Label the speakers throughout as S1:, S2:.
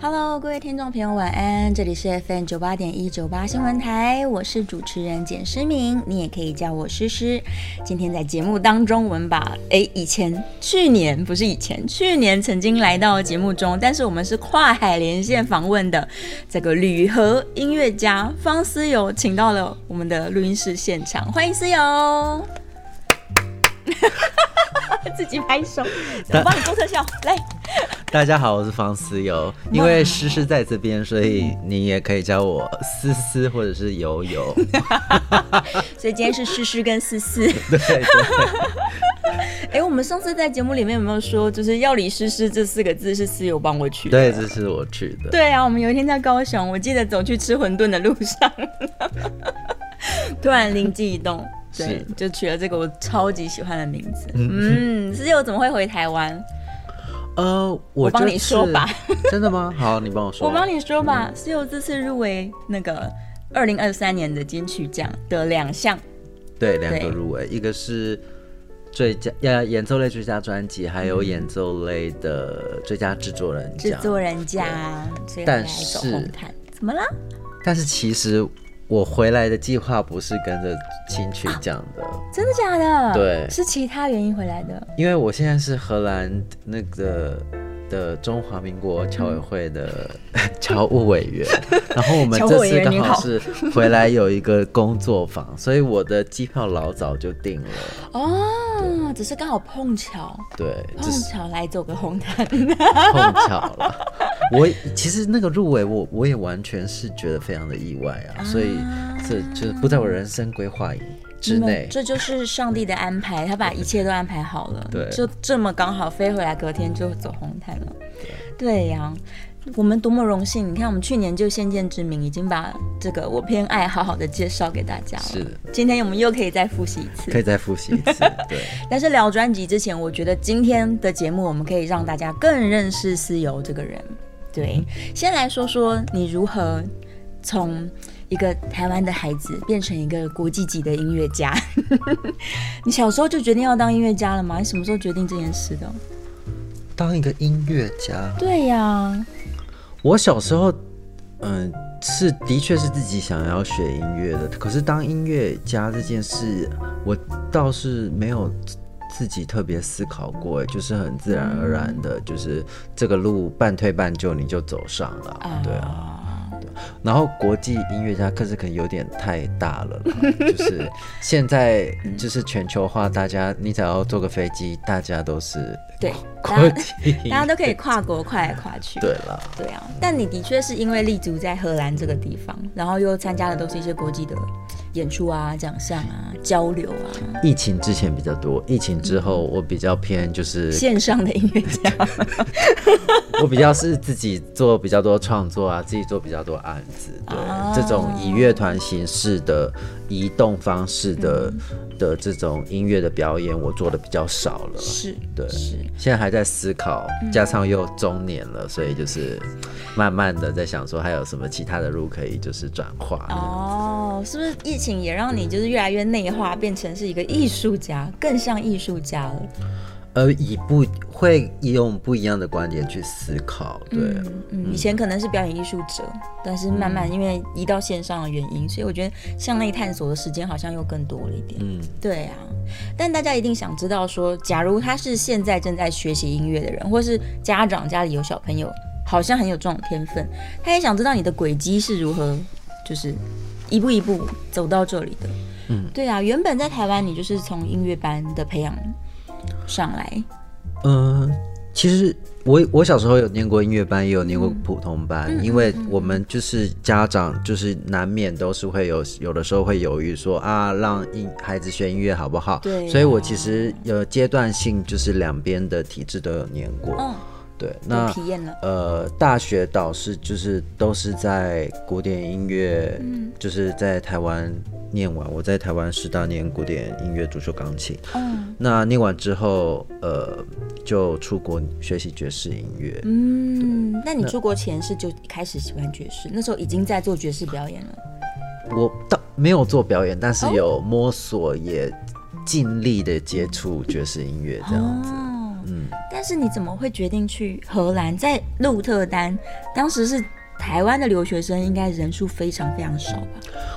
S1: Hello，各位听众朋友，晚安！这里是 FM 九八点一九八新闻台，我是主持人简诗明，你也可以叫我诗诗。今天在节目当中，我们把哎以前去年不是以前去年曾经来到节目中，但是我们是跨海连线访问的这个铝盒音乐家方思友，请到了我们的录音室现场，欢迎思友。自己拍手，我帮你做特效，来。
S2: 大家好，我是方思游。因为诗诗在这边，所以你也可以叫我思思或者是游游。
S1: 所以今天是诗诗跟思思。
S2: 对对。
S1: 哎，我们上次在节目里面有没有说，就是要李诗诗这四个字是思友帮我取的？
S2: 对，这是我取的。
S1: 对啊，我们有一天在高雄，我记得走去吃馄饨的路上，突然灵机一动。对，就取了这个我超级喜欢的名字。嗯，思友怎么会回台湾？
S2: 呃，
S1: 我帮你说吧。
S2: 真的吗？好，你帮我说。
S1: 我帮你说吧。思友这次入围那个二零二三年的金曲奖的两项，
S2: 对，两个入围，一个是最佳要演奏类最佳专辑，还有演奏类的最佳制作人
S1: 奖。制作人奖，但是怎么了？
S2: 但是其实。我回来的计划不是跟着金曲讲的，
S1: 真的假的？
S2: 对，
S1: 是其他原因回来的。
S2: 因为我现在是荷兰那个。的中华民国侨委会的 侨务委员，然后我们这次刚好是回来有一个工作坊，所以我的机票老早就定了。
S1: 哦，只是刚好碰巧，
S2: 对，
S1: 碰巧来走个红毯，
S2: 碰巧了。我其实那个入围，我我也完全是觉得非常的意外啊，所以这就是不在我人生规划里。之内，
S1: 这就是上帝的安排，他把一切都安排好了，
S2: 对，
S1: 就这么刚好飞回来，隔天就走红毯了，对呀，我们多么荣幸！你看，我们去年就先见之明，已经把这个我偏爱好好的介绍给大家了，
S2: 是的，
S1: 今天我们又可以再复习一次，
S2: 可以再复习一次，对。
S1: 但是聊专辑之前，我觉得今天的节目我们可以让大家更认识思游这个人，对，先来说说你如何从。一个台湾的孩子变成一个国际级的音乐家，你小时候就决定要当音乐家了吗？你什么时候决定这件事的？
S2: 当一个音乐家？
S1: 对呀，
S2: 我小时候，嗯，是的确是自己想要学音乐的。可是当音乐家这件事，我倒是没有自己特别思考过，就是很自然而然的，就是这个路半推半就你就走上了，对啊。然后国际音乐家，可是可能有点太大了，就是现在就是全球化，大家你只要坐个飞机，大家都是
S1: 对国际，大家都可以跨国跨来跨去。
S2: 对了，
S1: 对啊，但你的确是因为立足在荷兰这个地方，然后又参加的都是一些国际的演出啊、奖项啊、交流啊。
S2: 疫情之前比较多，疫情之后我比较偏就是
S1: 线上的音乐家。
S2: 我比较是自己做比较多创作啊，自己做比较多案子，对这种以乐团形式的移动方式的的这种音乐的表演，我做的比较少了。
S1: 是，
S2: 对，是。现在还在思考，加上又中年了，所以就是慢慢的在想说，还有什么其他的路可以就是转化。
S1: 哦，是不是疫情也让你就是越来越内化，变成是一个艺术家，更像艺术家了？
S2: 呃，以不会用不一样的观点去思考，对，
S1: 嗯，以前可能是表演艺术者，但是慢慢因为移到线上的原因，所以我觉得向内探索的时间好像又更多了一点，嗯，对啊。但大家一定想知道说，假如他是现在正在学习音乐的人，或是家长家里有小朋友，好像很有这种天分，他也想知道你的轨迹是如何，就是一步一步走到这里的，嗯，对啊。原本在台湾，你就是从音乐班的培养。上来，
S2: 嗯，其实我我小时候有念过音乐班，也有念过普通班，因为我们就是家长，就是难免都是会有有的时候会犹豫说啊，让音孩子学音乐好不好？
S1: 对，
S2: 所以我其实有阶段性就是两边的体质都有念过，对，那
S1: 体验了。
S2: 呃，大学导师就是都是在古典音乐，嗯，就是在台湾念完，我在台湾师大念古典音乐主修钢琴，嗯，那念完之后，呃，就出国学习爵士音乐。
S1: 嗯，那你出国前是就开始喜欢爵士？那时候已经在做爵士表演了？
S2: 我倒没有做表演，但是有摸索，也尽力的接触爵士音乐这样子。
S1: 嗯，但是你怎么会决定去荷兰，在鹿特丹？当时是台湾的留学生，应该人数非常非常少吧？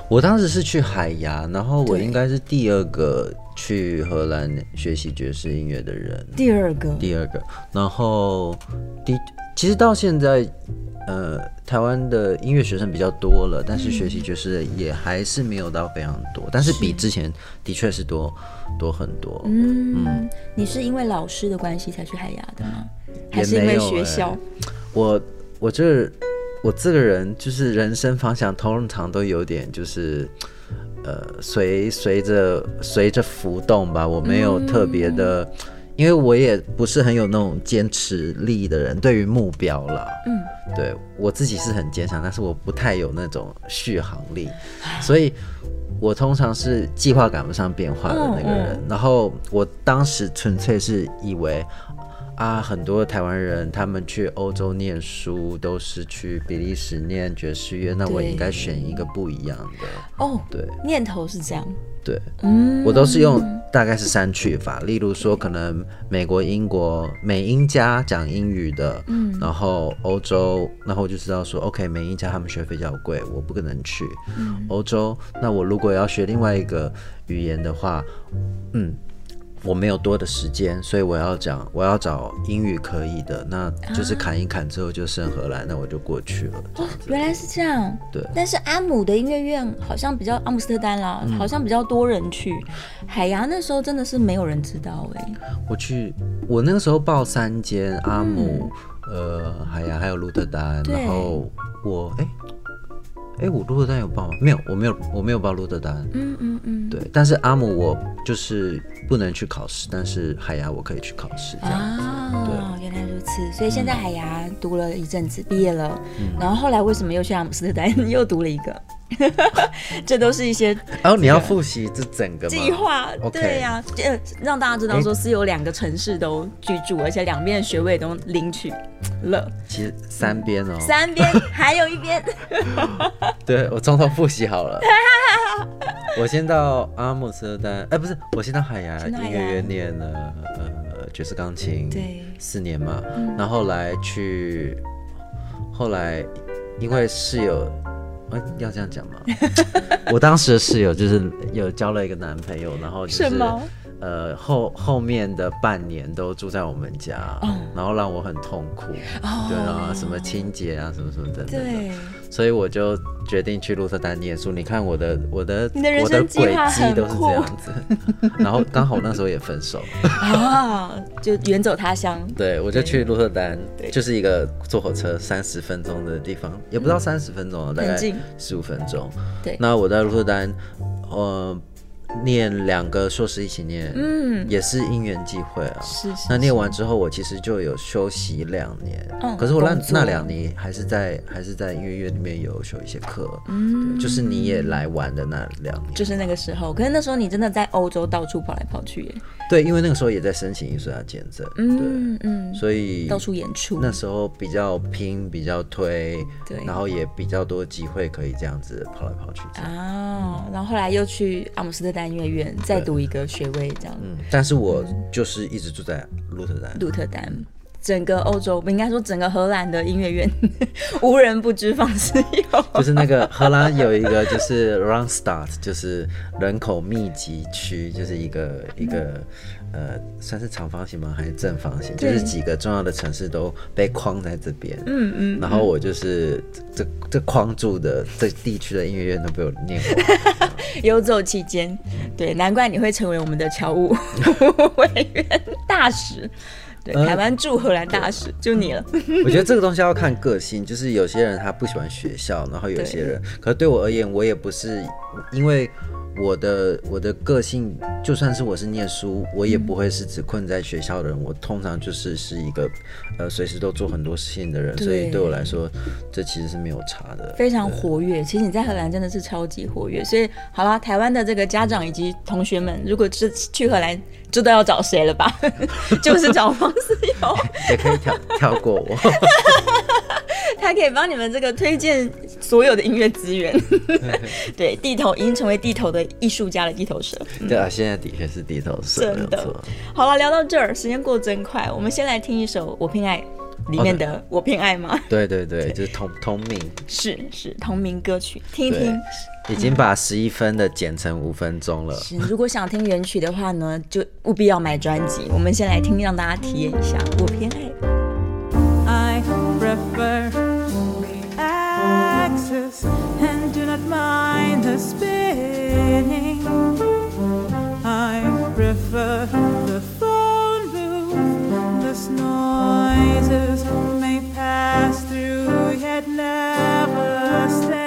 S2: 我当时是去海牙，然后我应该是第二个去荷兰学习爵士音乐的人。
S1: 第二个，
S2: 第二个。然后第，其实到现在。呃，台湾的音乐学生比较多了，但是学习爵士也还是没有到非常多，但是比之前的确是多多很多。
S1: 嗯，你是因为老师的关系才去海牙的吗？还是因为学校？
S2: 我我这我这个人就是人生方向通常都有点就是呃随随着随着浮动吧，我没有特别的。因为我也不是很有那种坚持力的人，对于目标啦，嗯，对我自己是很坚强，但是我不太有那种续航力，所以我通常是计划赶不上变化的那个人。然后我当时纯粹是以为。啊，很多台湾人他们去欧洲念书都是去比利时念爵士乐，那我应该选一个不一样的哦。对，
S1: 念头是这样。
S2: 对，嗯，我都是用大概是三去法，例如说可能美国、英国美英家讲英语的，嗯，然后欧洲，然后我就知道说，OK，美英家他们学费较贵，我不可能去欧洲。那我如果要学另外一个语言的话，嗯。我没有多的时间，所以我要讲，我要找英语可以的，那就是砍一砍之后就剩荷兰，那我就过去了。哦，
S1: 原来是这样。
S2: 对。
S1: 但是阿姆的音乐院好像比较阿姆斯特丹啦，好像比较多人去。海牙那时候真的是没有人知道哎。
S2: 我去，我那个时候报三间阿姆，呃，海牙还有鹿特丹，然后我哎。哎，我鹿特丹有报吗？没有，我没有，我没有报鹿特丹。嗯嗯嗯，对。但是阿姆我就是不能去考试，但是海牙我可以去考试。
S1: 哦，原来如此。所以现在海牙读了一阵子，毕业了。然后后来为什么又去阿姆斯特丹 又读了一个？这都是一些，
S2: 然后你要复习这整个
S1: 计划，对呀，呃，让大家知道说是有两个城市都居住，而且两边的学位都领取了。
S2: 其实三边哦，
S1: 三边还有一边。
S2: 对我从头复习好了。我先到阿姆斯特丹，哎，不是，我先到海牙音乐院念了呃爵士钢琴，
S1: 对，
S2: 四年嘛，然后来去，后来因为室友。要这样讲吗？我当时的室友就是有交了一个男朋友，然后就是呃后后面的半年都住在我们家，然后让我很痛苦，对啊，什么清洁啊，什么什么的，
S1: 对，
S2: 所以我就决定去鹿特丹念书。你看我的我的我的轨迹都是这样子，然后刚好那时候也分手。
S1: 啊，就远走他乡。
S2: 对，我就去鹿特丹，就是一个坐火车三十分钟的地方，也不到三十分钟啊，大概十五分钟。
S1: 对，
S2: 那我在鹿特丹，呃。念两个硕士一起念，嗯，也是因缘际会啊。
S1: 是是。
S2: 那念完之后，我其实就有休息两年，嗯，可是我那那两年还是在还是在音乐院里面有修一些课，嗯，就是你也来玩的那两年，
S1: 就是那个时候。可是那时候你真的在欧洲到处跑来跑去耶。
S2: 对，因为那个时候也在申请艺术家签证，嗯嗯，所以
S1: 到处演出。
S2: 那时候比较拼，比较推，对，然后也比较多机会可以这样子跑来跑去。
S1: 哦，然后后来又去阿姆斯特丹音乐院再读一个学位，这样。嗯，
S2: 但是我就是一直住在鹿特丹。
S1: 鹿特丹。整个欧洲，不应该说整个荷兰的音乐院，无人不知方思有。
S2: 就是那个荷兰有一个，就是 Randstad，就是人口密集区，就是一个一个呃，算是长方形吗？还是正方形？就是几个重要的城市都被框在这边。嗯嗯。然后我就是这这框住的这地区的音乐院都被我念过。
S1: 游走期间，对，难怪你会成为我们的侨务 委员大使。对，台湾驻荷兰大使就你了。
S2: 我觉得这个东西要看个性，就是有些人他不喜欢学校，然后有些人，可是对我而言，我也不是因为我的我的个性，就算是我是念书，我也不会是只困在学校的人。我通常就是是一个呃随时都做很多事情的人，所以对我来说，这其实是没有差的。
S3: 非常活跃，其实你在荷兰真的是超级活跃。所以好了，台湾的这个家长以及同学们，如果是去荷兰，知道要找谁了吧？就是找方思瑶，
S2: 也可以跳跳过我。
S3: 他可以帮你们这个推荐所有的音乐资源。对，地头已经成为地头的艺术家的地头蛇。
S2: 对啊，现在的确是地头蛇。
S3: 真的。好了，聊到这儿，时间过真快。我们先来听一首《我偏爱》里面的《我偏爱》吗？
S2: 对对对，就是同同名。
S3: 是是同名歌曲，听一听。
S2: 已经把十一分的剪成五分钟了。
S3: 是，如果想听原曲的话呢，就务必要买专辑。我们先来听，让大家体验一下《我偏爱》。I prefer axis and do not mind the spinning. I prefer the phone booth, the noises may pass through yet never stay.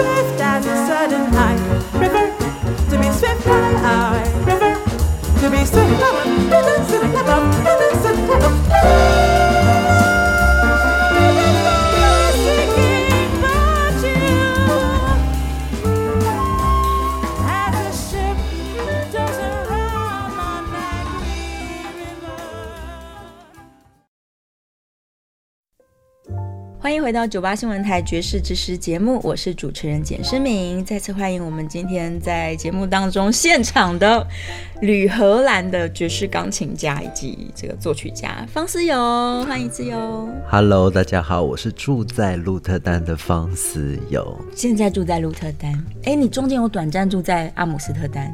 S3: swift as a sudden I river. to be swift I river. to
S1: be swift. 回到九八新闻台爵士之师节目，我是主持人简诗明。再次欢迎我们今天在节目当中现场的旅荷兰的爵士钢琴家以及这个作曲家方思友，欢迎思友。
S2: Hello，大家好，我是住在鹿特丹的方思友。
S1: 现在住在鹿特丹，哎，你中间有短暂住在阿姆斯特丹？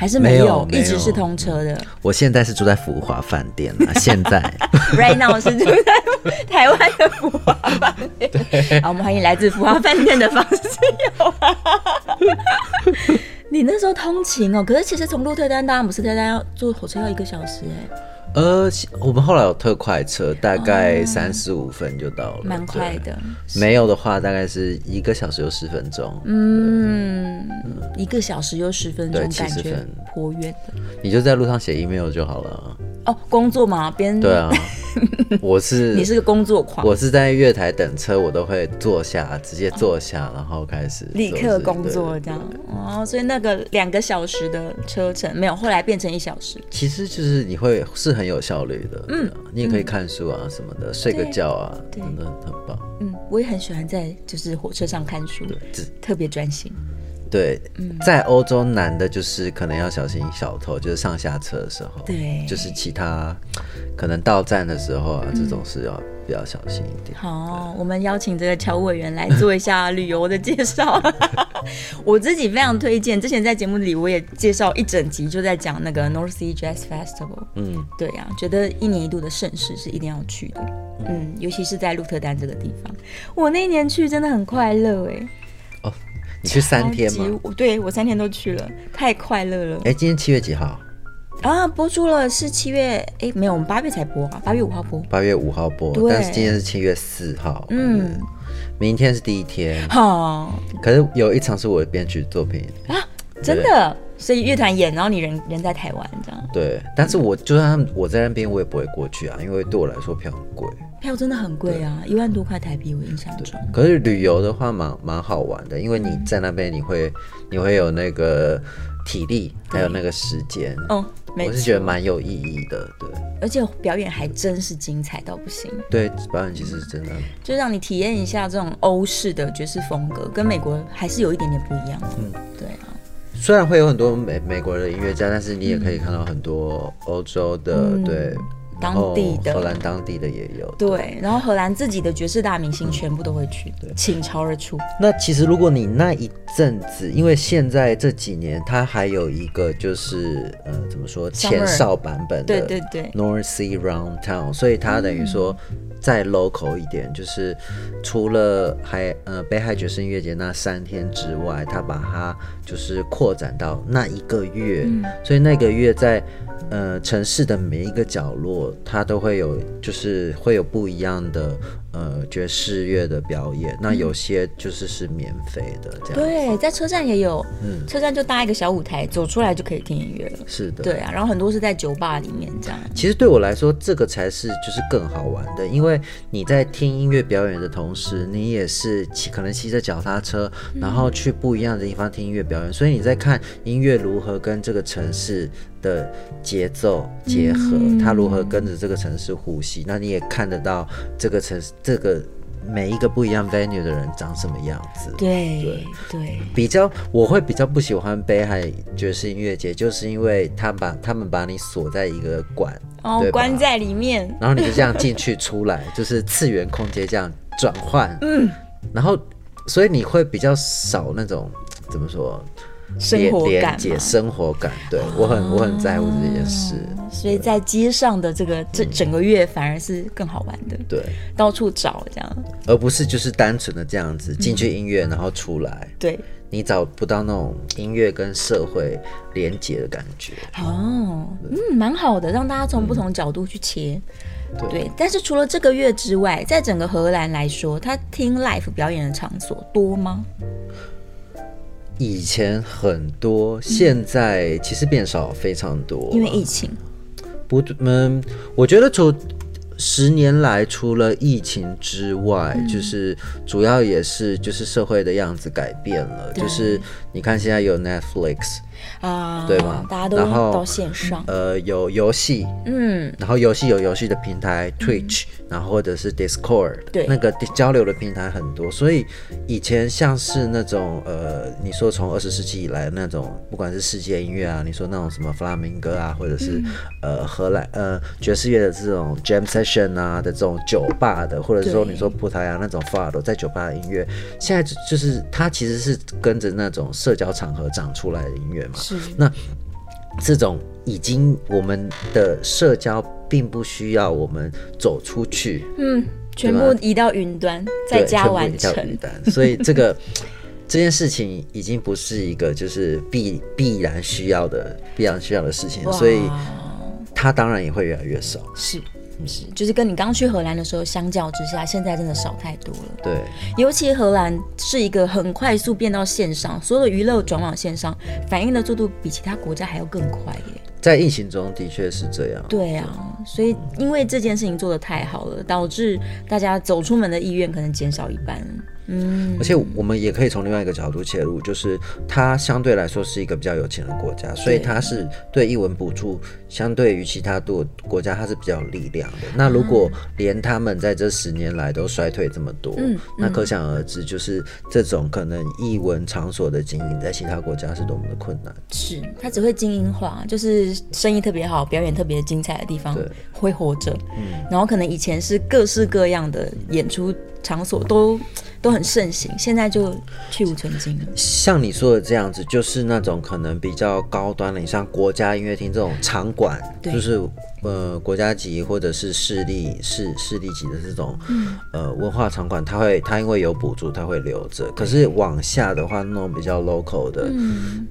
S1: 还是没有，一直是通车的。
S2: 我现在是住在福华饭店啊，现在。
S1: Right now 是住在台湾的福华饭店。好，我们欢迎来自福华饭店的方室友。你那时候通勤哦，可是其实从鹿特丹到阿姆斯特丹要坐火车要一个小时哎。
S2: 呃，我们后来有特快车，大概三十五分就到了，
S1: 蛮快的。
S2: 没有的话，大概是一个小时又十分钟。
S1: 嗯，一个小时又十分钟，感觉颇远的。
S2: 你就在路上写 email 就好了。
S1: 哦，工作嘛？边
S2: 对啊，我是
S1: 你是个工作狂。
S2: 我是在月台等车，我都会坐下，直接坐下，然后开始
S1: 立刻工作这样。哦，所以那个两个小时的车程没有，后来变成一小时。
S2: 其实就是你会是很有效率的，嗯，你也可以看书啊什么的，睡个觉啊，真的很棒。
S1: 嗯，我也很喜欢在就是火车上看书，特别专心。
S2: 对，嗯。在欧洲难的就是可能要小心小偷，就是上下车的时候，
S1: 对，
S2: 就是其他可能到站的时候啊，这种是要比较小心一点。
S1: 好，我们邀请这个乔委员来做一下旅游的介绍。我自己非常推荐，之前在节目里我也介绍一整集，就在讲那个 North Sea Jazz Festival。嗯，对呀，觉得一年一度的盛事是一定要去的。嗯，尤其是在鹿特丹这个地方，我那一年去真的很快乐哎。
S2: 你去三天吗？
S1: 对，我三天都去了，太快乐了。
S2: 哎，今天七月几号？
S1: 啊，播出了是七月，哎，没有，我们八月才播啊，八月五号播。
S2: 八月五号播，但是今天是七月四号。嗯，明天是第一天。好，可是有一场是我的编曲作品啊，
S1: 真的。所以乐团演，然后你人人在台湾这样。
S2: 对，但是我就算我在那边，我也不会过去啊，因为对我来说票很贵。
S1: 票真的很贵啊，一万多块台币，我印象中。
S2: 可是旅游的话，蛮蛮好玩的，因为你在那边，你会你会有那个体力，还有那个时间。哦，我是觉得蛮有意义的，对。
S1: 而且表演还真是精彩到不行。
S2: 对，表演其实真的，
S1: 就让你体验一下这种欧式的爵士风格，跟美国还是有一点点不一样。嗯，对啊。
S2: 虽然会有很多美美国的音乐家，但是你也可以看到很多欧洲的，对。
S1: 当地的
S2: 荷兰当地的也有，
S1: 对，然后荷兰自己的爵士大明星全部都会去，倾巢而出。
S2: 那其实如果你那一阵子，因为现在这几年它还有一个就是呃怎么说前哨版本的，
S1: 对对对
S2: ，North Sea Round Town，所以它等于说再 local 一点，就是除了海呃北海爵士音乐节那三天之外，它把它就是扩展到那一个月，所以那个月在。呃，城市的每一个角落，它都会有，就是会有不一样的呃爵士乐的表演。那有些就是是免费的，这样。
S1: 对，在车站也有，嗯，车站就搭一个小舞台，走出来就可以听音乐了。
S2: 是的，
S1: 对啊。然后很多是在酒吧里面这样。
S2: 其实对我来说，这个才是就是更好玩的，因为你在听音乐表演的同时，你也是骑可能骑着脚踏车，然后去不一样的地方听音乐表演，所以你在看音乐如何跟这个城市。的节奏结合，他如何跟着这个城市呼吸？那你也看得到这个城市，这个每一个不一样 venue 的人长什么样子。
S1: 对对对，
S2: 比较我会比较不喜欢北海爵士音乐节，就是因为他把他们把你锁在一个馆，
S1: 哦，关在里面，
S2: 然后你就这样进去出来，就是次元空间这样转换。嗯，然后所以你会比较少那种怎么说？
S1: 生活感，
S2: 生活感，对我很我很在乎这件事，
S1: 所以在街上的这个这整个月反而是更好玩的，
S2: 对，
S1: 到处找这样，
S2: 而不是就是单纯的这样子进去音乐然后出来，
S1: 对，
S2: 你找不到那种音乐跟社会连接的感觉，
S1: 哦，嗯，蛮好的，让大家从不同角度去切，对，但是除了这个月之外，在整个荷兰来说，他听 live 表演的场所多吗？
S2: 以前很多，现在其实变少非常多，
S1: 因为疫情。
S2: 不，嗯，我觉得除十年来，除了疫情之外，就是主要也是就是社会的样子改变了。就是你看现在有 Netflix，
S1: 啊，
S2: 对吗
S1: 大家都
S2: 然后
S1: 到线上，
S2: 呃，有游戏，
S1: 嗯，
S2: 然后游戏有游戏的平台 Twitch，、然后或者是 Discord，
S1: 对。
S2: 那个交流的平台很多，所以以前像是那种呃，你说从二十世纪以来的那种，不管是世界音乐啊，你说那种什么弗拉明戈啊，或者是、呃荷兰呃爵士乐的这种 Jam Session 啊的这种酒吧的，或者是说你说葡萄牙那种 Fado 在酒吧的音乐，现在就就是它其实是跟着那种社交场合长出来的音乐嘛，
S1: 是，
S2: 那这种已经我们的社交并不需要我们走出去，
S1: 嗯，全部移到云端，在
S2: 对
S1: 家完成。
S2: 所以这个这件事情已经不是一个就是必必然需要的必然需要的事情，所以它当然也会越来越少。
S1: 是是，就是跟你刚去荷兰的时候相较之下，现在真的少太多了。
S2: 对，
S1: 尤其荷兰是一个很快速变到线上，所有的娱乐转往线上，反应的速度比其他国家还要更快耶。
S2: 在疫情中的确是这样。
S1: 对啊，所以因为这件事情做得太好了，导致大家走出门的意愿可能减少一半。嗯，
S2: 而且我们也可以从另外一个角度切入，就是它相对来说是一个比较有钱的国家，所以它是对译文补助相对于其他多国家，它是比较有力量的。那如果连他们在这十年来都衰退这么多，
S1: 嗯
S2: 那可想而知，就是这种可能译文场所的经营在其他国家是多么的困难。
S1: 是它只会精英化，就是生意特别好、表演特别精彩的地方会活着。嗯，然后可能以前是各式各样的演出场所都都很盛行，现在就去无存精了。
S2: 像你说的这样子，就是那种可能比较高端的，你像国家音乐厅这种场馆，
S1: 对
S2: 就是呃国家级或者是市立市市立级的这种、呃文化场馆，它会它因为有补助，它会留着。可是往下的话，那种比较 local 的，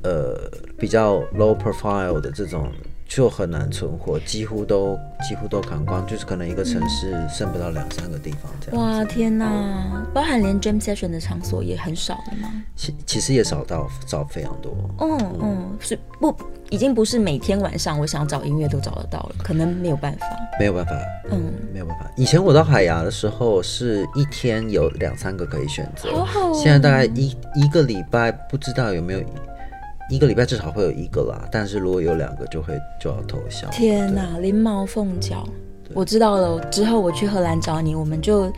S2: 呃比较 low profile 的这种。就很难存活，几乎都几乎都砍光，就是可能一个城市剩不到两三个地方这样。
S1: 哇天哪！包含连 jam session 的场所也很少了吗？
S2: 其其实也少到少非常多。
S1: 嗯嗯，是不已经不是每天晚上我想找音乐都找得到了，可能没有办法。
S2: 没有办法，
S1: 嗯，
S2: 没有办法。以前我到海牙的时候，是一天有两三个可以选择，
S1: 好好哦
S2: 现在大概一一个礼拜不知道有没有，一个礼拜至少会有一个啦。但是如果有两个，就会就要投降。
S1: 天哪，ลิ้毛凤角，我知道了。之后我去荷兰找你，我们就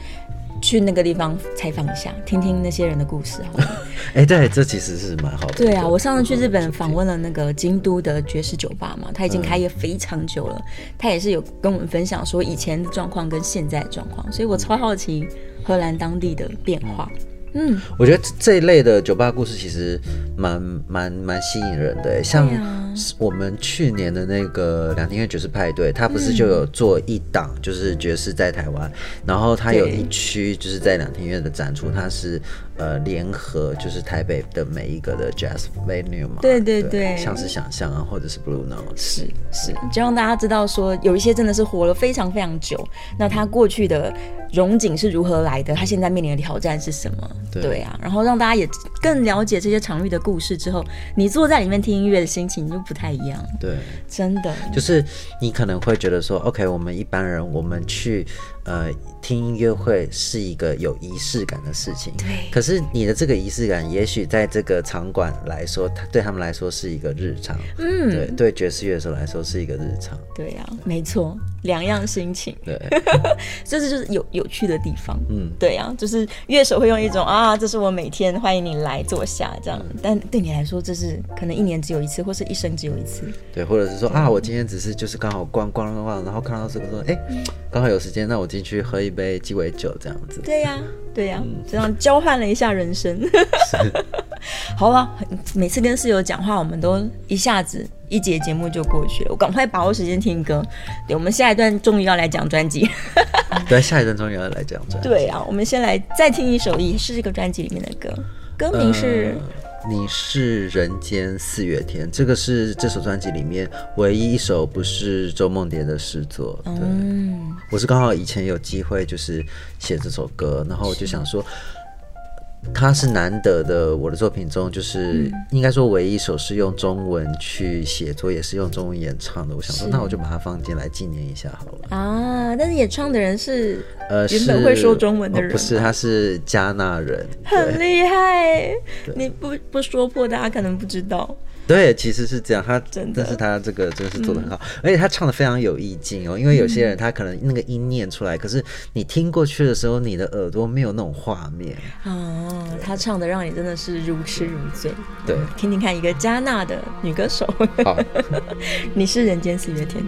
S1: 去那个地方采访一下，听听那些人的故事好了。
S2: 哎、对，这其实是蛮好的。
S1: 对啊，我上次去日本访问了那个京都的爵士酒吧嘛，他已经开业非常久了，他也是有跟我们分享说以前的状况跟现在的状况，所以我超好奇荷兰当地的变化。嗯，
S2: 我觉得这这一类的酒吧故事其实蛮蛮蛮吸引人的欸，像我们去年的那个两厅院爵士派对，他不是就有做一档就是爵士在台湾，然后他有一区就是在两天院的展出，他是呃联合就是台北的每一个的 jazz venue 嘛，
S1: 对对对
S2: 像是想象啊，或者是 blue note，
S1: 是是，就让大家知道说，有一些真的是活了非常非常久，那他过去的荣景是如何来的，他现在面临的挑战是什么？
S2: 对
S1: 啊，然后让大家也更了解这些场域的故事之后，你坐在里面听音乐的心情就不太一样，
S2: 对。
S1: 真的。
S2: 就是你可能会觉得说，OK，我们一般人我们去呃听音乐会是一个有仪式感的事情，
S1: 对。
S2: 可是你的这个仪式感，也许在这个场馆来说，它对他们来说是一个日常，
S1: 嗯，
S2: 对，对爵士乐手来说是一个日常，
S1: 对呀、没错，两样心情，
S2: 对，
S1: 这是就是有有趣的地方。
S2: 嗯，
S1: 对呀、就是乐手会用一种啊，这是我每天欢迎你来坐下这样，但对你来说，这是可能一年只有一次，或是一生只有一次。
S2: 对，或者是说啊，我今天只是就是刚好逛逛逛逛，然后看到这个说，哎、刚好有时间，那我进去喝一杯鸡尾酒这样子，
S1: 对呀、对呀、这样交换了一下人生。好了，每次跟室友讲话，我们都一下子一节节目就过去了。我赶快把握时间听歌。对，我们下一段终于要来讲专辑。
S2: 对，下一段终于要来讲专辑。
S1: 对啊，我们先来再听一首，也是这个专辑里面的歌，歌名是、
S2: 呃你是人间四月天，这个是这首专辑里面唯一一首不是周梦蝶的诗作。对，
S1: 嗯，
S2: 我是刚好以前有机会就是写这首歌，然后我就想说。它是难得的，我的作品中就是、
S1: 嗯
S2: 应该说唯一一首是用中文去写作，也是用中文演唱的。我想说，那我就把它放进来纪念一下好了。
S1: 啊，但是演唱的人是
S2: 呃，
S1: 原本会说中文的人
S2: 哦不是，他是加纳人。
S1: 很厉害，你不不说破，大家可能不知道。
S2: 对，其实是这样，他
S3: 真的
S2: 但是他这个真的是做的很好，而且他唱的非常有意境哦。因为有些人他可能那个音念出来，可是你听过去的时候，你的耳朵没有那种画面。
S3: 哦，他唱的让你真的是如痴如醉。
S2: 对，
S3: 听听看一个加纳的女歌手。
S2: 好，
S3: 你是人间四月天。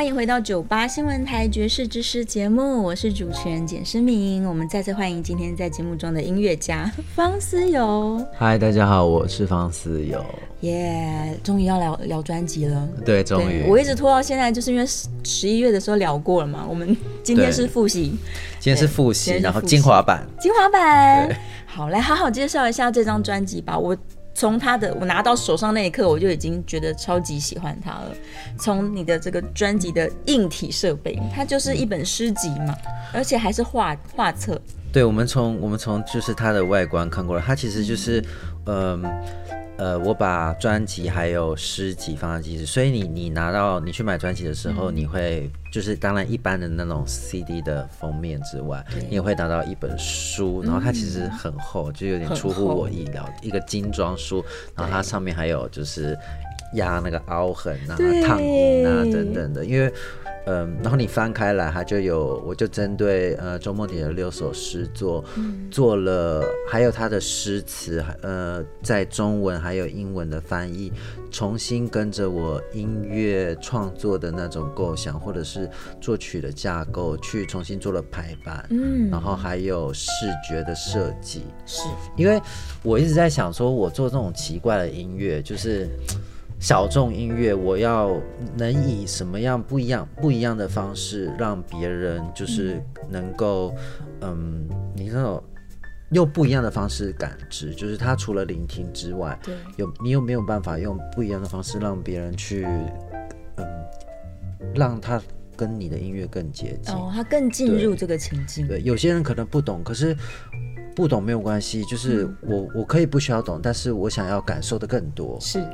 S3: 欢迎回到九八新闻台爵士之诗节目，我是主持人简诗明。我们再次欢迎今天在节目中的音乐家方思友。
S2: 嗨，大家好，我是方思友。
S3: 耶，终于要聊聊专辑了。
S2: 对，终于。
S3: 我一直拖到现在，就是因为十一月的时候聊过了嘛。我们今天是复习，
S2: 今天是复习，然后精华版，
S3: 精华版。好，来好好介绍一下这张专辑吧。我。从他的我拿到手上那一刻，我就已经觉得超级喜欢他了。从你的这个专辑的硬体设备，它就是一本诗集嘛，而且还是画画册。
S2: 对，我们从我们从就是它的外观看过来，它其实就是，嗯。呃，我把专辑还有诗集放在机子，所以你你拿到你去买专辑的时候，你会就是当然一般的那种 CD 的封面之外，你也会拿到一本书，然后它其实很厚，就有点出乎我意料，一个精装书，然后它上面还有就是压那个凹痕啊、烫印啊等等的，因为嗯，然后你翻开来，它就有，我就针对呃周梦蝶的六首诗作，做了，还有他的诗词，呃，在中文还有英文的翻译，重新跟着我音乐创作的那种构想，或者是作曲的架构，去重新做了排版，嗯，然后还有视觉的设计，
S1: 是
S2: 因为我一直在想说，我做这种奇怪的音乐，就是。小众音乐，我要能以什么样不一样、不一样的方式，让别人就是能够，嗯，你那种用不一样的方式感知，就是他除了聆听之外，
S1: 对，
S2: 有你有没有办法用不一样的方式让别人去，嗯，让他跟你的音乐更接近，
S1: 哦，他更进入这个情境。
S2: 对，有些人可能不懂，可是不懂没有关系，就是我我可以不需要懂，但是我想要感受的更多，
S1: 是。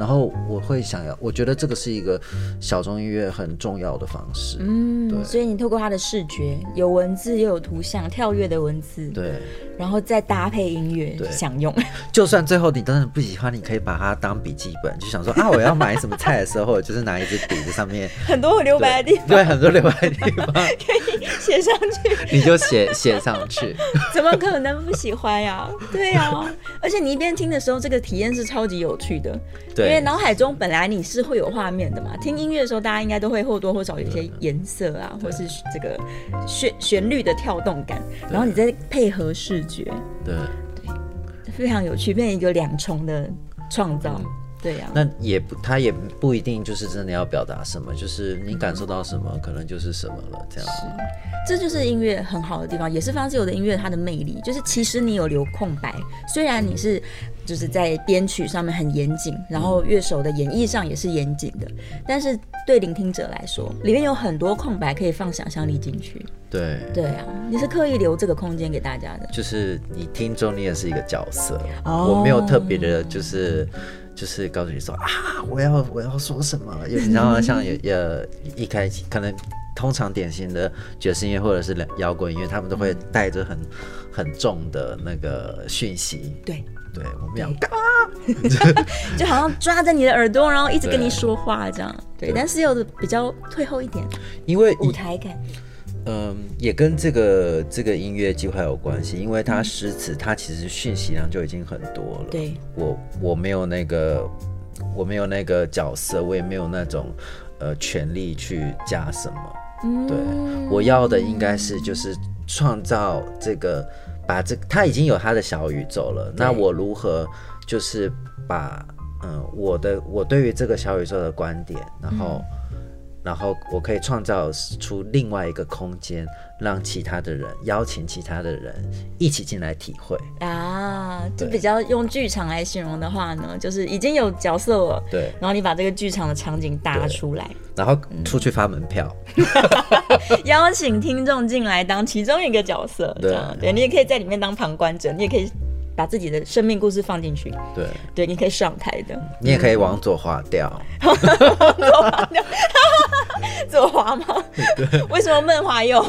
S2: 然后我会想要，我觉得这个是一个小众音乐很重要的方式。嗯，对。
S1: 所以你透过它的视觉，有文字又有图像，跳跃的文字，
S2: 对。
S1: 然后再搭配音乐，享用。
S2: 就算最后你真的不喜欢，你可以把它当笔记本，就想说啊，我要买什么菜的时候，就是拿一支笔在上面，
S1: 很多留白的地方，
S2: 对，很多留白的地方
S1: 可以写上去，
S2: 你就写写上去。
S1: 怎么可能不喜欢呀？对呀，而且你一边听的时候，这个体验是超级有趣的。
S2: 对。
S1: 因为脑海中本来你是会有画面的嘛，听音乐的时候，大家应该都会或多或少有一些颜色啊，或是这个旋旋律的跳动感，然后你再配合视觉，
S2: 对。
S1: 对，非常有趣，变成一个两重的创造。对呀，
S2: 那也不，他也不一定就是真的要表达什么，就是你感受到什么，可能就是什么了，这样。
S1: 是，这就是音乐很好的地方，也是方志友的音乐它的魅力，就是其实你有留空白，虽然你是就是在编曲上面很严谨，然后乐手的演绎上也是严谨的，但是对聆听者来说，里面有很多空白可以放想象力进去。
S2: 对。
S1: 对啊，你是刻意留这个空间给大家的。
S2: 就是你听众，你也是一个角色，我没有特别的，就是。就是告诉你说啊，我要我要说什么？然后像也也一开始可能通常典型的爵士音乐或者是摇滚音乐，他们都会带着很很重的那个讯息。
S1: 对
S2: 对，我们要干嘛？
S1: 就好像抓着你的耳朵，然后一直跟你说话这样。对，但是有的比较退后一点，
S2: 因为
S1: 舞台感。
S2: 嗯，也跟这个这个音乐计划有关系，因为它诗词，它其实讯息量就已经很多了。
S1: 对，
S2: 我我没有那个，我没有那个角色，我也没有那种呃权利去加什么。嗯，对，我要的应该是就是创造这个，把这他已经有他的小宇宙了，那我如何就是把嗯我的我对于这个小宇宙的观点，然后。然后我可以创造出另外一个空间，让其他的人邀请其他的人一起进来体会
S1: 啊。就比较用剧场来形容的话呢，就是已经有角色了，
S2: 对。
S1: 然后你把这个剧场的场景搭出来，
S2: 然后出去发门票，
S1: 邀请听众进来当其中一个角色，对，对你也可以在里面当旁观者，你也可以。把自己的生命故事放进去，
S2: 对
S1: 对，你可以上台的，
S2: 你也可以往左滑掉，
S1: 左滑掉，左滑吗？对，为什么闷滑右？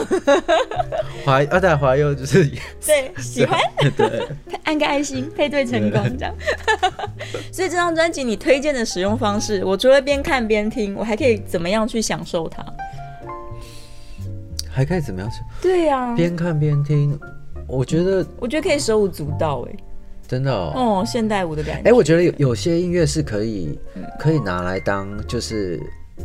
S2: 滑二代滑右就是
S1: 对喜欢，
S2: 对，
S1: 按个爱心配对成功这样。所以这张专辑你推荐的使用方式，我除了边看边听，我还可以怎么样去享受它？
S2: 还可以怎么样去？
S1: 对呀，
S2: 边看边听。我觉得，
S1: 我觉得可以手舞足蹈哎，
S2: 真的
S1: 哦，哦，现代舞的感
S2: 觉。哎，我觉得有有些音乐是可以，可以拿来当就是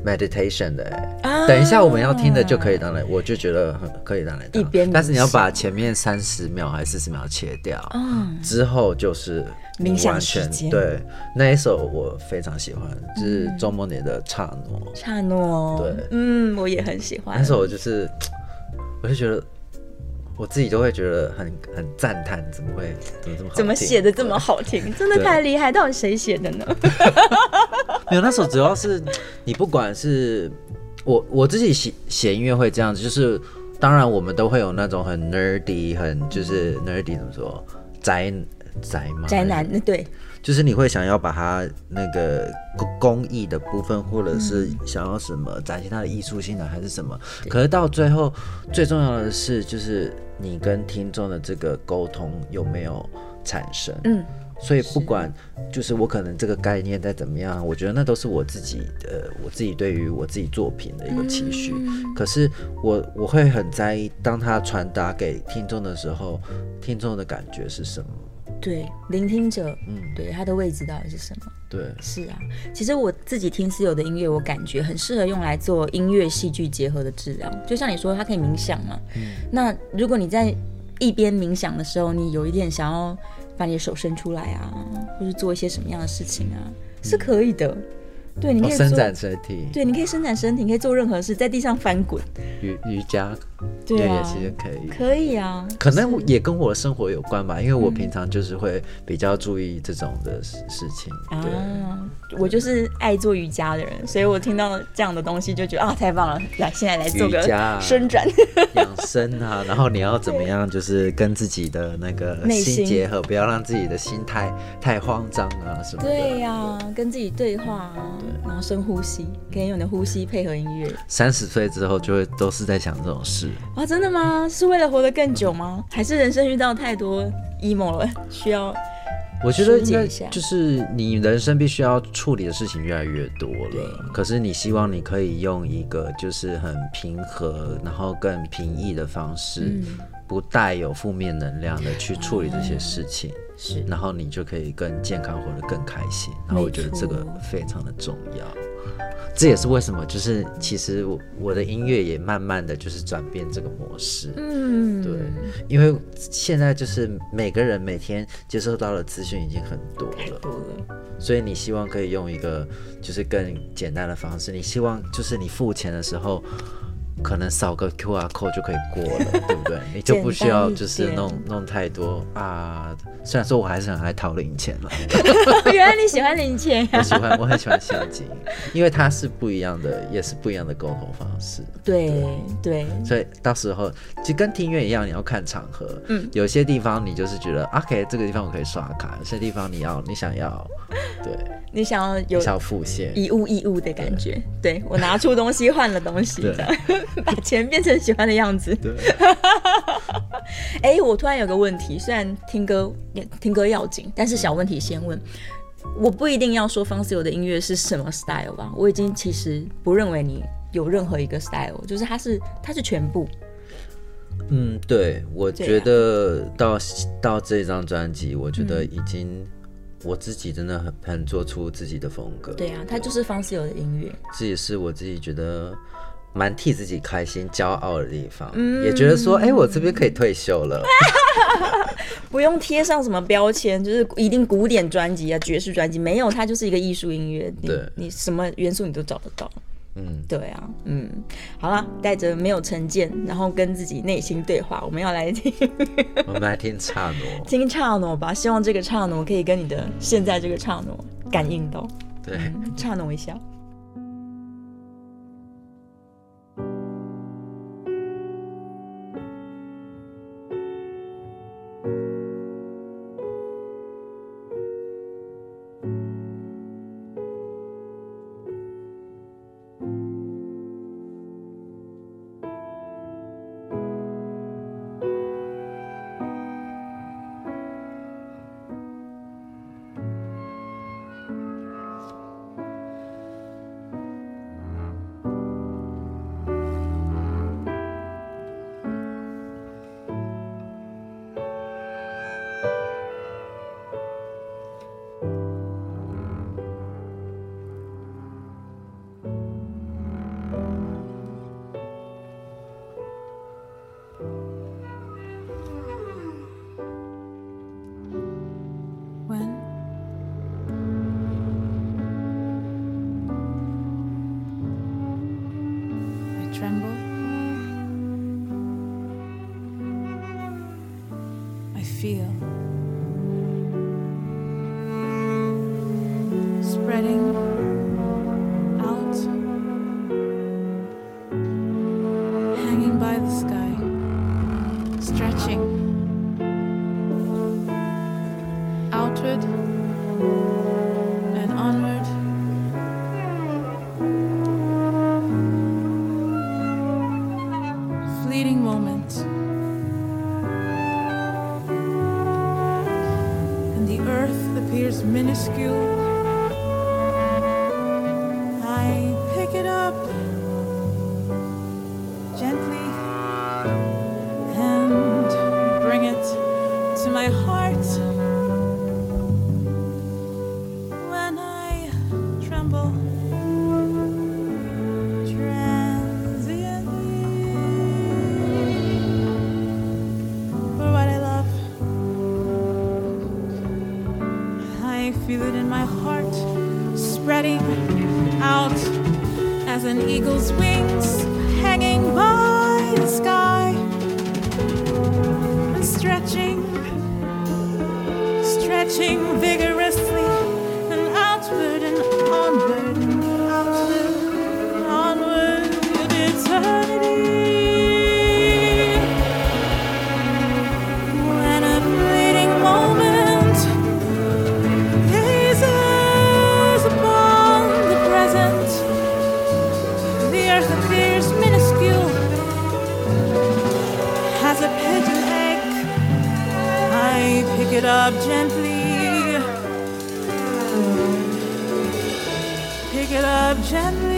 S2: meditation 的哎。等一下我们要听的就可以当来，我就觉得很可以当来当。
S1: 一边，
S2: 但是你要把前面三十秒还是四十秒切掉，嗯，之后就是
S1: 冥想时间。
S2: 对，那一首我非常喜欢，就是周末年的刹诺。
S1: 刹诺，
S2: 对，
S1: 嗯，我也很喜欢。
S2: 那首就是，我就觉得。我自己都会觉得很很赞叹，怎么会怎么这么好？
S1: 怎么写的这么好听？真的太厉害！到底谁写的呢？
S2: 没有，那首主要是你不管是我我自己写写音乐会这样子，就是当然我们都会有那种很 nerdy，很就是 nerdy 怎么说宅宅吗？
S1: 宅男对。
S2: 就是你会想要把它那个工工艺的部分，或者是想要什么展现它的艺术性的，还是什么？可是到最后，最重要的是，就是你跟听众的这个沟通有没有产生？嗯，所以不管就是我可能这个概念再怎么样，我觉得那都是我自己的，我自己对于我自己作品的一个期许。可是我我会很在意，当他传达给听众的时候，听众的感觉是什么？
S1: 对，聆听者，嗯，对，他的位置到底是什么？
S2: 对，
S1: 是啊。其实我自己听私有的音乐，我感觉很适合用来做音乐戏剧结合的治疗。就像你说，它可以冥想嘛。嗯。那如果你在一边冥想的时候，你有一点想要把你的手伸出来啊，或是做一些什么样的事情啊，是可以的。对，你可以
S2: 伸展身体。
S1: 对，你可以伸展身体，你可以做任何事，在地上翻滚。
S2: 瑜瑜伽。
S1: 对啊，
S2: 其实可以，
S1: 可以啊。
S2: 可能也跟我的生活有关吧，因为我平常就是会比较注意这种的事事情。啊，
S1: 我就是爱做瑜伽的人，所以我听到这样的东西就觉得啊，太棒了！来，现在来做个伸展、
S2: 养生啊。然后你要怎么样，就是跟自己的那个心结合，不要让自己的心态太慌张啊什么的。
S1: 对呀，跟自己对话啊，然后深呼吸，可以用你的呼吸配合音乐。
S2: 三十岁之后就会都是在想这种事。
S1: 啊，真的吗？是为了活得更久吗？还是人生遇到太多 emo 了，需要？
S2: 我觉得应该就是你人生必须要处理的事情越来越多了。可是你希望你可以用一个就是很平和，然后更平易的方式，不带有负面能量的去处理这些事情。
S1: 是，
S2: 然后你就可以更健康，活得更开心。然后我觉得这个非常的重要。这也是为什么，就是其实我我的音乐也慢慢的就是转变这个模式，嗯，对，因为现在就是每个人每天接收到的资讯已经很多了，
S1: 多了，
S2: 所以你希望可以用一个就是更简单的方式，你希望就是你付钱的时候。可能扫个 Q R code 就可以过了，对不对？你就不需要就是弄弄太多啊。虽然说我还是很爱讨零钱了。
S1: 原来你喜欢零钱呀？
S2: 我喜欢，我很喜欢现金，因为它是不一样的，也是不一样的沟通方式。
S1: 对对。
S2: 所以到时候就跟听音乐一样，你要看场合。嗯。有些地方你就是觉得 OK，这个地方我可以刷卡；有些地方你要你想要，对。
S1: 你想要有
S2: 小付现
S1: 以物易物的感觉，对我拿出东西换了东西，这样 把钱变成喜欢的样子。
S2: 对，
S1: 哎，我突然有个问题，虽然听歌听歌要紧，但是小问题先问，我不一定要说方思友的音乐是什么 style 吧？我已经其实不认为你有任何一个 style，就是它是它是全部。
S2: 嗯，对，我觉得到到这张专辑，我觉得已经。我自己真的很很做出自己的风格。
S1: 对啊，它就是方思友的音乐。
S2: 这也是我自己觉得蛮替自己开心、骄傲的地方。嗯，也觉得说，哎，我这边可以退休了，
S1: 不用贴上什么标签，就是一定古典专辑啊、爵士专辑，没有，它就是一个艺术音乐。
S2: 你，
S1: 你什么元素你都找得到。嗯，对啊，嗯，好了，带着没有成见，然后跟自己内心对话，我们要来听，
S2: 我们来听差诺，
S1: 听差诺吧，希望这个差诺可以跟你的现在这个差诺感应到，
S2: 对，
S1: 刹诺一下。
S3: I feel. Spreading. Earth appears minuscule as a pigeon egg. I pick it up gently. Pick it up gently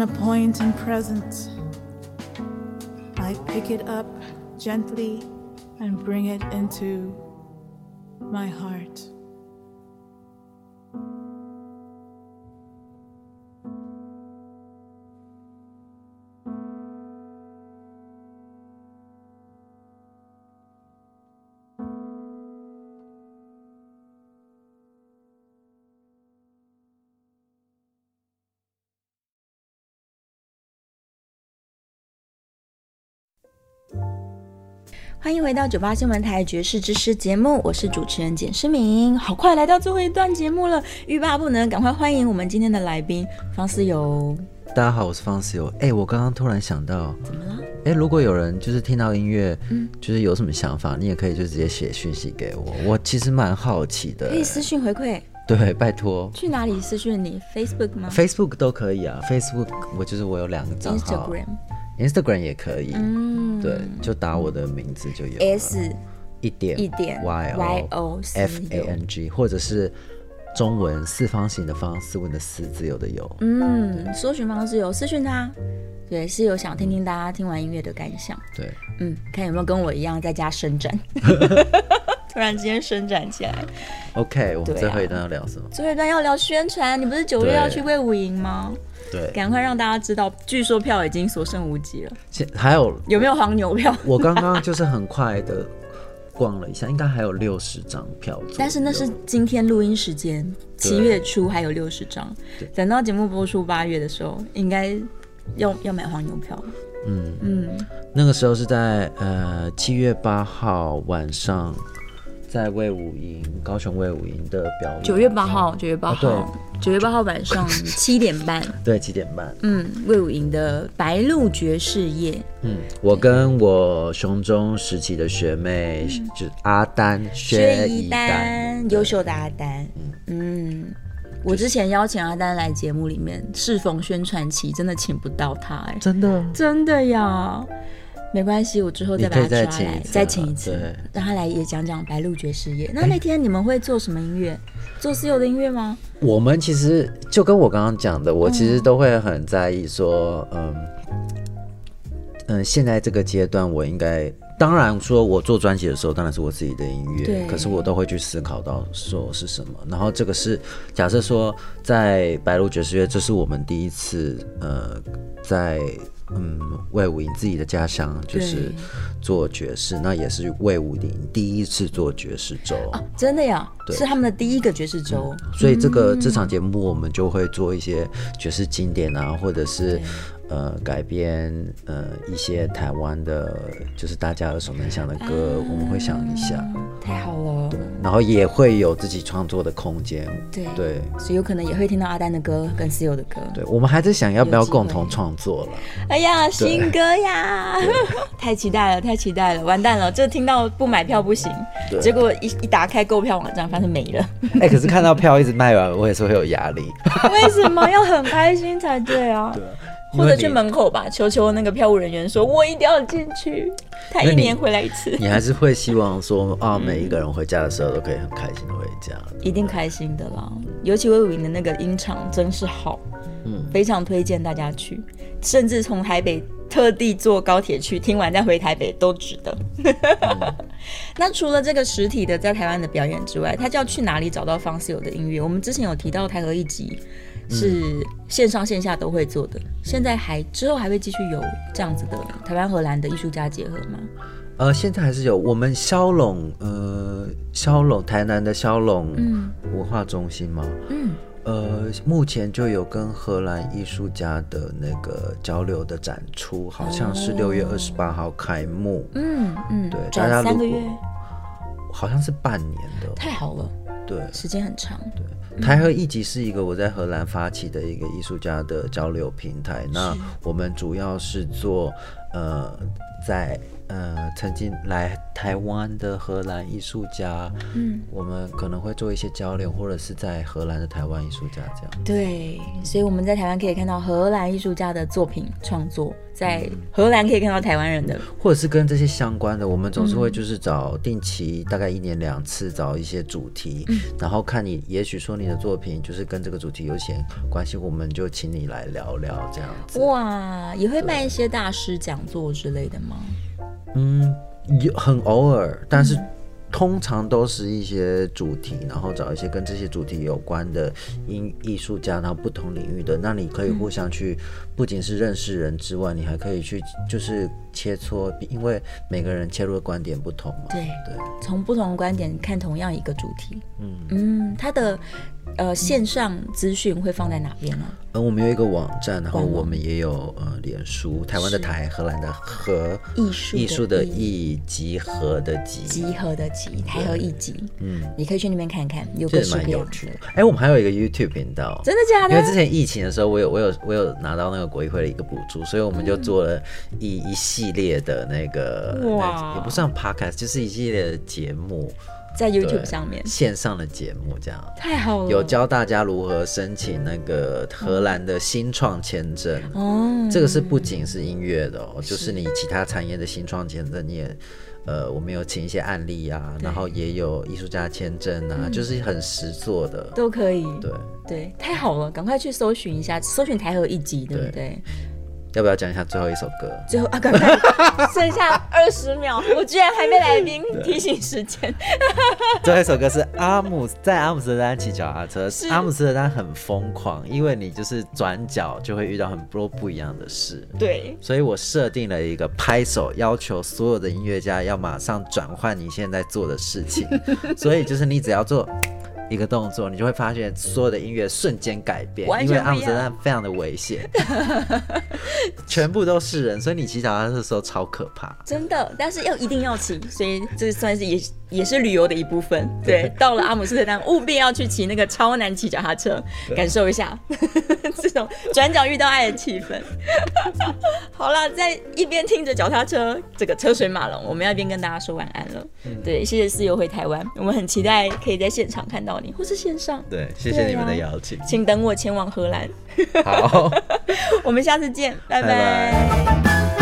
S3: upon a point in present, I pick it up gently and bring it into my heart.
S1: 欢迎回到九八新闻台爵士之师节目，我是主持人简诗明。好快来到最后一段节目了，欲罢不能，赶快欢迎我们今天的来宾方思友。
S2: 大家好，我是方思友。哎、我刚刚突然想到，
S1: 怎么了？
S2: 哎、如果有人就是听到音乐，
S1: 嗯
S2: 就是有什么想法，你也可以就直接写讯息给我。我其实蛮好奇的
S1: 可。以私讯回馈，
S2: 对，拜托
S1: 去哪里私讯你？Facebook 吗
S2: ，Facebook 都可以啊。Facebook 我就是我有两个账号
S1: ？Instagram？
S2: ，Instagram 也可以。
S1: 嗯，
S2: 对，就打我的名字就有。
S1: S
S2: 一点
S1: 一点
S2: Y
S1: Y
S2: O
S1: O
S2: F A N G，或者是中文四方形的方，斯文的斯，自由的由。
S1: 嗯，搜寻方式有私讯他，对，是有想听听大家听完音乐的感想。
S2: 对，
S1: 嗯，看有没有跟我一样在家伸展，突然之间伸展起来。
S2: OK，我们最后一段要聊什么？
S1: 最后一段要聊宣传，你不是九月要去魏武营吗？
S2: 对，
S1: 赶快让大家知道，据说票已经所剩无几了，
S2: 现还有
S1: 有没有黄牛票？
S2: 我刚刚就是很快的逛了一下，应该还有六十张票。
S1: 但是那是今天录音时间，七月初还有六十张，等到节目播出八月的时候，应该要要买黄牛票。
S2: 嗯
S1: 嗯，
S2: 那个时候是在呃七月八号晚上，在魏武营高雄魏武营的表演。
S1: 九月八号，九月八
S2: 哦
S1: 号，九月八号晚上 七点半，
S2: 对七点半。
S1: 嗯，魏武营的白鹿爵士夜，
S2: 嗯，我跟我雄中时期的学妹，就是阿丹薛
S1: 一
S2: 丹，
S1: 优秀的阿丹，嗯。我之前邀请阿丹来节目里面，适逢宣传期，真的请不到他、哎，
S2: 真的？
S1: 真的呀，没关系，我之后再把他抓来，再请一次
S2: 对，
S1: 让他来也讲讲白鹿爵士乐。那那天你们会做什么音乐？做私有的音乐吗？
S2: 我们其实就跟我刚刚讲的，我其实都会很在意说，嗯嗯，现在这个阶段我应该。当然，说我做专辑的时候，当然是我自己的音
S1: 对
S2: 乐，可是我都会去思考到说是什么。然后这个是假设说，在白鹿爵士乐，这是我们第一次，呃，在嗯魏武营自己的家乡，就是做爵士，那也是魏武营第一次做爵士周。
S1: 啊，真的呀，是他们的第一个爵士周。
S2: 所以这个、这场节目我们就会做一些爵士经典啊，或者是呃改编呃一些台湾的，就是大家耳熟能详的歌，我们会想一下。
S1: 太好了。
S2: 对，然后也会有自己创作的空间。
S1: 对
S2: 对，
S1: 所以有可能也会听到阿丹的歌跟思友的歌。
S2: 对，我们还在想要不要共同创作了。
S1: 哎呀，新歌呀，太期待了，太期待了，完蛋了，这听到不买票不行。结果一一打开购票网站，发现没了。
S2: 哎，可是看到票一直卖完，我也是会有压力。
S1: 为什么要很开心才对啊？
S2: 对。
S1: 或者去门口吧，求求那个票务人员说：“我一定要进去。”他一年回来一次。
S2: 你还是会希望说啊，每一个人回家的时候都可以很开心的回家。
S1: 一定开心的啦，尤其魏武营的那个音场真是好，嗯，非常推荐大家去，甚至从台北特地坐高铁去，听完再回台北都值得。那除了这个实体的在台湾的表演之外，他就要去哪里找到方思友的音乐？我们之前有提到台和一集。是线上线下都会做的，现在还之后还会继续有这样子的台湾荷兰的艺术家结合吗？
S2: 呃，现在还是有，我们骁龙呃骁龙台南的骁龙文化中心吗？嗯，呃，目前就有跟荷兰艺术家的那个交流的展出，好像是六月二十八号开幕。嗯嗯，对，大家
S1: 三个月，
S2: 好像是半年的，
S1: 太好了，
S2: 对，
S1: 时间很长，
S2: 对。台和艺集是一个我在荷兰发起的一个艺术家的交流平台。那我们主要是做呃，在呃曾经来台湾的荷兰艺术家，嗯，我们可能会做一些交流，或者是在荷兰的台湾艺术家这样。
S1: 对，所以我们在台湾可以看到荷兰艺术家的作品创作。在荷兰可以看到台湾人的，
S2: 或者是跟这些相关的，我们总是会就是找定期，大概一年两次找一些主题，然后看你，也许说你的作品就是跟这个主题有些关系，我们就请你来聊聊这样子。
S1: 哇，也会办一些大师讲座之类的吗？
S2: 嗯，有很偶尔，但是。通常都是一些主题，然后找一些跟这些主题有关的音艺术家，然后不同领域的，那你可以互相去，不仅是认识人之外，你还可以去就是切磋，因为每个人切入的观点不同嘛。
S1: 对对，从不同的观点看同样一个主题。嗯嗯，他的。呃，线上资讯会放在哪边呢？
S2: 呃，我们有一个网站，然后我们也有呃，脸书，台湾的台，荷兰的荷，
S1: 艺术
S2: 艺术的艺，集合的集，
S1: 集合的集，台和艺集。嗯，你可以去那边看看，有个
S2: 蛮有趣的。哎，我们还有一个 YouTube 频道，
S1: 真的假的？
S2: 因为之前疫情的时候，我有我有我有拿到那个国艺会的一个补助，所以我们就做了一一系列的那个，哇，也不算 Podcast，就是一系列的节目。
S1: 在 YouTube 上面。
S2: 线上的节目，这样。
S1: 太好了。
S2: 有教大家如何申请那个荷兰的新创签证。哦，这个是不仅是音乐的哦，就是你其他产业的新创签证，你也呃，我们有请一些案例啊，然后也有艺术家签证啊，就是很实做的。
S1: 都可以。
S2: 对。
S1: 对，太好了，赶快去搜寻一下，搜寻台河一级，对不对？
S2: 要不要讲一下最后一首歌？
S1: 最后啊，刚刚剩下二十秒，我居然还没来宾 提醒时间。
S2: 最后一首歌是阿姆在阿姆斯特丹骑脚踏车。阿姆斯特丹很疯狂，因为你就是转角就会遇到很多不一样的事。
S1: 对，
S2: 所以我设定了一个拍手，要求所有的音乐家要马上转换你现在做的事情。所以就是你只要做。一个动作，你就会发现所有的音乐瞬间改变，因为阿姆斯特丹非常的危险，全部都是人，所以你骑脚踏车的时候超可怕。
S1: 真的，但是要一定要骑，所以这算是也也是旅游的一部分。对，到了阿姆斯特丹，务必要去骑那个超难骑脚踏车，感受一下 这种转角遇到爱的气氛。好了，在一边听着脚踏车这个车水马龙，我们要一边跟大家说晚安了。对，谢谢室友回台湾，我们很期待可以在现场看到。或是线上，
S2: 对，谢谢你们的邀请，
S1: 请等我前往荷兰。
S2: 好，
S1: 我们下次见，拜拜。